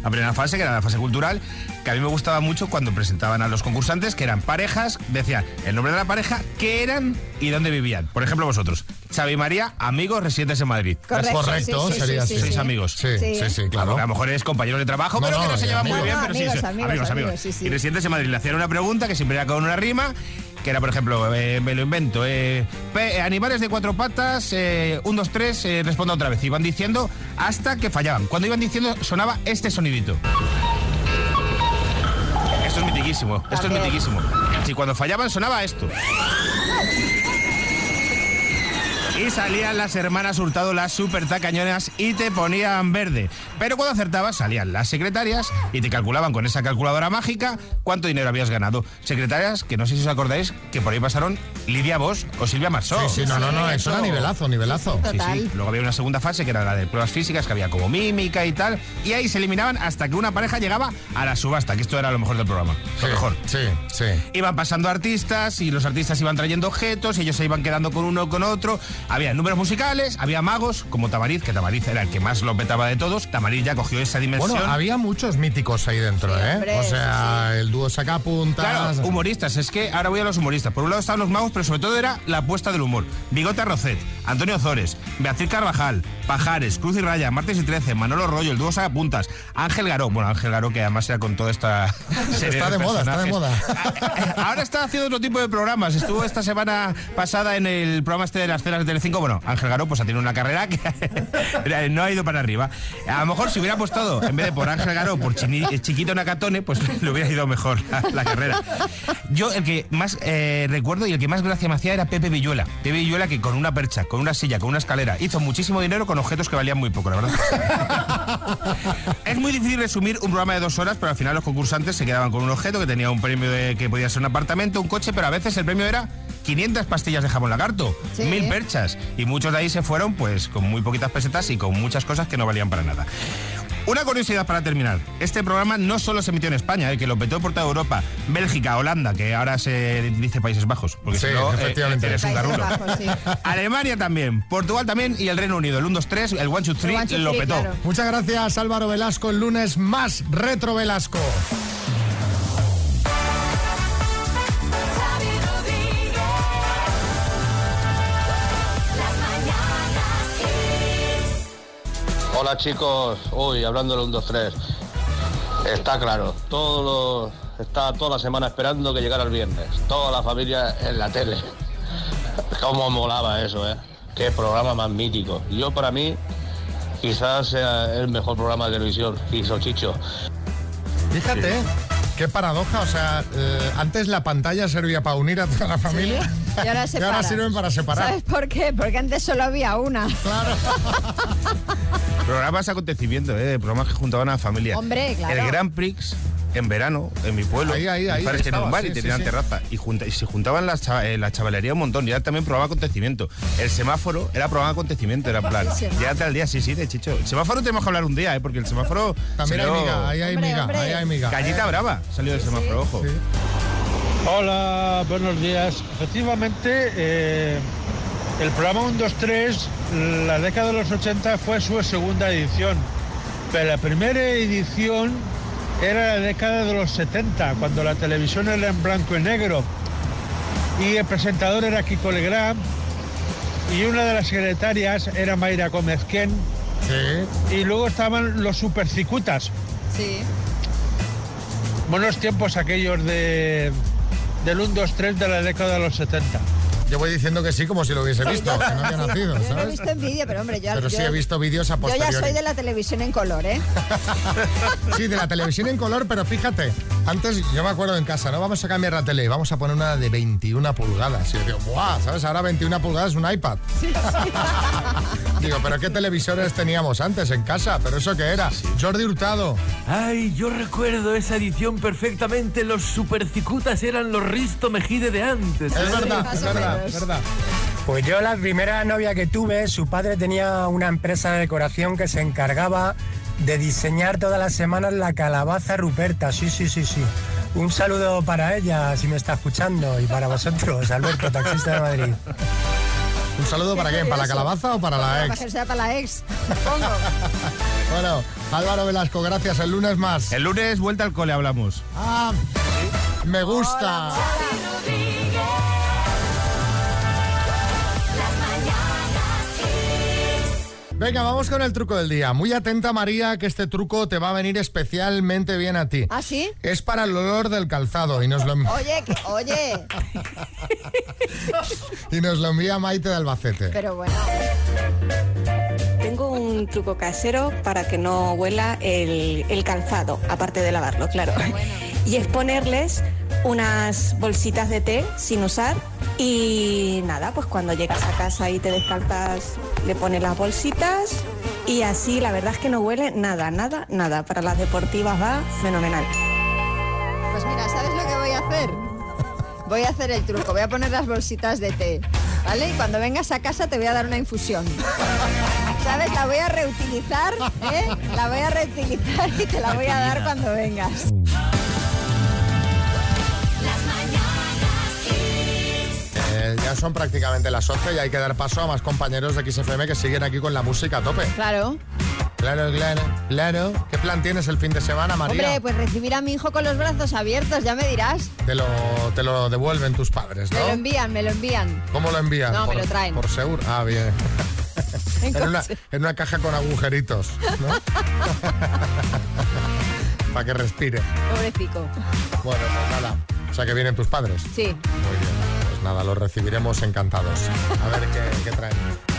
[SPEAKER 31] La primera fase, que era la fase cultural, que a mí me gustaba mucho cuando presentaban a los concursantes, que eran parejas, decían el nombre de la pareja, qué eran y dónde vivían. Por ejemplo, vosotros. Xavi María, amigos residentes en Madrid.
[SPEAKER 2] Correcto, Correcto, sí, sí, sería sí, así.
[SPEAKER 31] Sois
[SPEAKER 2] sí.
[SPEAKER 31] amigos.
[SPEAKER 2] Sí, Sí. sí, claro.
[SPEAKER 31] A lo mejor eres compañeros de trabajo,
[SPEAKER 2] No,
[SPEAKER 31] pero que
[SPEAKER 2] no,
[SPEAKER 31] no se llevan muy bien,
[SPEAKER 3] No,
[SPEAKER 31] pero sí,
[SPEAKER 3] amigos,
[SPEAKER 31] sí,
[SPEAKER 3] amigos, amigos, sí, sí.
[SPEAKER 31] Y residentes en Madrid le hacían una pregunta que siempre era con una rima, que era, por ejemplo, eh, me lo invento, eh, pe- eh, animales de cuatro patas, eh, un, dos, tres, eh, responda otra vez. Iban diciendo hasta que fallaban. Cuando iban diciendo sonaba este sonidito. Esto es mitiquísimo, esto es mitiquísimo. Si cuando fallaban sonaba esto. Y salían las hermanas Hurtado, las super tacañonas, y te ponían verde. Pero cuando acertabas, salían las secretarias y te calculaban con esa calculadora mágica cuánto dinero habías ganado. Secretarias que no sé si os acordáis que por ahí pasaron Lidia Vos o Silvia Marsó.
[SPEAKER 2] Sí, sí, no, no, no, eso era nivelazo, nivelazo.
[SPEAKER 31] Sí, sí. Luego había una segunda fase que era la de pruebas físicas, que había como mímica y tal. Y ahí se eliminaban hasta que una pareja llegaba a la subasta, que esto era lo mejor del programa. Lo mejor.
[SPEAKER 2] Sí, sí.
[SPEAKER 31] Iban pasando artistas y los artistas iban trayendo objetos y ellos se iban quedando con uno o con otro. Había números musicales, había magos, como Tamariz, que Tamariz era el que más lo petaba de todos. Tamariz ya cogió esa dimensión.
[SPEAKER 2] Bueno, había muchos míticos ahí dentro, ¿eh? O sea, el dúo sacapuntas.
[SPEAKER 31] Claro, humoristas. Es que ahora voy a los humoristas. Por un lado estaban los magos, pero sobre todo era la apuesta del humor. Bigote Rocet, Antonio Zores, Beatriz Carvajal, Pajares, Cruz y Raya, Martes y Trece, Manolo Rollo, el dúo Sacapuntas, Ángel Garó. Bueno, Ángel Garó, que además era con toda esta. Serie
[SPEAKER 2] está de, moda, está de moda.
[SPEAKER 31] Ahora está haciendo otro tipo de programas. Estuvo esta semana pasada en el programa este de las cenas del 5, bueno, Ángel Garó pues ha tenido una carrera que no ha ido para arriba. A lo mejor si hubiera apostado, en vez de por Ángel Garó, por eh, Chiquito Nakatone, pues le hubiera ido mejor la, carrera. Yo el que más eh, recuerdo y el que más gracia me hacía era Pepe Villuela. Pepe Villuela que con una percha, con una silla, con una escalera, hizo muchísimo dinero con objetos que valían muy poco, la verdad. es muy difícil resumir un programa de dos horas, pero al final los concursantes se quedaban con un objeto que tenía un premio de, que podía ser un apartamento, un coche, pero a veces el premio era 500 pastillas de jamón lagarto,
[SPEAKER 3] Sí.
[SPEAKER 31] mil perchas. Y muchos de ahí se fueron pues con muy poquitas pesetas y con muchas cosas que no valían para nada. Una curiosidad para terminar. Este programa no solo se emitió en España, el que lo petó por toda Europa, Bélgica, Holanda, que ahora se dice Países Bajos, porque
[SPEAKER 2] Sí,
[SPEAKER 31] si no, eh, eres un
[SPEAKER 2] Países
[SPEAKER 31] garrulo.
[SPEAKER 3] Bajos, sí.
[SPEAKER 31] Alemania también, Portugal también y el Reino Unido. El 1, 2, 3, el 1, 2, 3 lo petó.
[SPEAKER 2] Muchas gracias, Álvaro Velasco. El lunes más retro Velasco.
[SPEAKER 21] Hola chicos, uy, hablando del 1, 2, 3. Está claro, todo lo- está toda la semana esperando que llegara el viernes. Toda la familia en la tele. Cómo molaba eso, ¿eh? Qué programa más mítico. Yo para mí quizás sea el mejor programa de televisión hizo Chicho.
[SPEAKER 2] Fíjate, qué paradoja. O sea, eh, antes la pantalla servía para unir a toda la familia.
[SPEAKER 3] Y ahora
[SPEAKER 2] Y
[SPEAKER 3] separan.
[SPEAKER 2] ahora sirven para separar.
[SPEAKER 3] ¿Sabes por qué? Porque antes solo había una.
[SPEAKER 2] Claro.
[SPEAKER 31] Programas acontecimientos, ¿eh? programas que juntaban a la familia.
[SPEAKER 3] Hombre, claro.
[SPEAKER 31] El Grand Prix en verano, en mi pueblo.
[SPEAKER 2] Ahí,
[SPEAKER 31] un bar y tenían
[SPEAKER 2] sí, sí.
[SPEAKER 31] terraza. Y, junta- y se juntaban la, cha- eh, la chavalería un montón. Y era también programa acontecimiento. El semáforo era programa acontecimiento, era plan. Ya al día, sí, sí, de Chicho. El semáforo tenemos que hablar un día, ¿eh? porque el semáforo.
[SPEAKER 2] También hay
[SPEAKER 31] salió-
[SPEAKER 2] miga, ahí hay Hombre, miga, hombre. ahí hay miga.
[SPEAKER 31] Gallita
[SPEAKER 2] Eh.
[SPEAKER 31] brava salió del semáforo, ojo.
[SPEAKER 28] Hola, buenos días. Efectivamente, eh, el programa 1, 2, 3, la década de los 80 fue su segunda edición, pero la primera edición era la década de los 70, cuando la televisión era en blanco y negro. Y el presentador era Kiko Legrand y una de las secretarias era Mayra Gómez Ken. Y luego estaban los supercicutas.
[SPEAKER 3] Sí.
[SPEAKER 28] Buenos tiempos aquellos de, del 1, 2, 3 de la década de los 70.
[SPEAKER 2] Yo voy diciendo que sí como si lo hubiese visto, que no había nacido,
[SPEAKER 3] Yo lo he
[SPEAKER 2] ¿sabes?
[SPEAKER 3] visto en vídeo, pero hombre, yo,
[SPEAKER 2] Pero sí
[SPEAKER 3] yo-
[SPEAKER 2] he visto vídeos a
[SPEAKER 3] Yo ya
[SPEAKER 2] posteriori.
[SPEAKER 3] soy de la televisión en color, ¿eh?
[SPEAKER 2] Sí, de la televisión en color, pero fíjate, antes yo me acuerdo en casa, ¿no? Vamos a cambiar la tele, vamos a poner una de 21 pulgadas. Y yo digo, ¡buah! ¿Sabes? Ahora 21 pulgadas es un iPad. Digo, ¿pero qué televisores teníamos antes en casa? ¿Pero eso qué era? Jordi Hurtado.
[SPEAKER 9] Ay, yo recuerdo esa edición perfectamente. Los supercicutas eran los Risto Mejide de antes.
[SPEAKER 2] Es
[SPEAKER 9] ¿eh?
[SPEAKER 2] es verdad, es verdad.
[SPEAKER 32] Pues yo la primera novia que tuve, su padre tenía una empresa de decoración que se encargaba de diseñar todas las semanas la calabaza Ruperta. Sí, sí, sí, sí. Un saludo para ella, si me está escuchando, y para vosotros, Alberto, taxista de Madrid.
[SPEAKER 2] ¿Un saludo para quién? ¿Para la calabaza o para la
[SPEAKER 3] Para
[SPEAKER 2] ex?
[SPEAKER 3] que sea para la ex, supongo.
[SPEAKER 2] Bueno, Álvaro Velasco, gracias. El lunes más.
[SPEAKER 31] El lunes, vuelta al cole, hablamos.
[SPEAKER 2] Ah, me gusta. Venga, vamos con el truco del día. Muy atenta, María, que este truco te va a venir especialmente bien a ti.
[SPEAKER 3] ¿Ah, sí?
[SPEAKER 2] Es para el olor del calzado y nos lo,
[SPEAKER 3] Oye, que- oye,
[SPEAKER 2] y nos lo envía Maite de Albacete.
[SPEAKER 3] pero bueno.
[SPEAKER 33] Tengo un truco casero para que no huela el, el calzado, aparte de lavarlo, claro. Y es ponerles unas bolsitas de té sin usar y nada, pues cuando llegas a casa y te descalzas, le pones las bolsitas y así la verdad es que no huele nada, nada, nada. Para las deportivas va fenomenal.
[SPEAKER 3] Pues mira, ¿sabes lo que voy a hacer? Voy a hacer el truco, voy a poner las bolsitas de té, ¿vale? Y cuando vengas a casa te voy a dar una infusión. ¿Sabes? La voy a reutilizar, ¿eh? La voy a reutilizar y te la voy a dar cuando vengas.
[SPEAKER 2] Ya son prácticamente las 11 y hay que dar paso a más compañeros de XFM que siguen aquí con la música a tope.
[SPEAKER 3] Claro.
[SPEAKER 2] Claro, claro, claro. ¿Qué plan tienes el fin de semana, María?
[SPEAKER 3] Hombre, pues recibir a mi hijo con los brazos abiertos, ya me dirás.
[SPEAKER 2] Te, lo, te lo devuelven tus padres,
[SPEAKER 3] Me lo
[SPEAKER 2] ¿no?
[SPEAKER 3] envían, me lo envían.
[SPEAKER 2] ¿Cómo lo envían?
[SPEAKER 3] No, me
[SPEAKER 2] por,
[SPEAKER 3] lo traen.
[SPEAKER 2] Por seguro. Ah, bien.
[SPEAKER 3] En
[SPEAKER 2] una, en una caja con agujeritos, ¿no? Para que respire.
[SPEAKER 3] Pobrecico.
[SPEAKER 2] Bueno, pues nada. O sea que vienen tus padres.
[SPEAKER 3] Sí.
[SPEAKER 2] Muy bien. Nada, los recibiremos encantados. A ver qué, qué traen.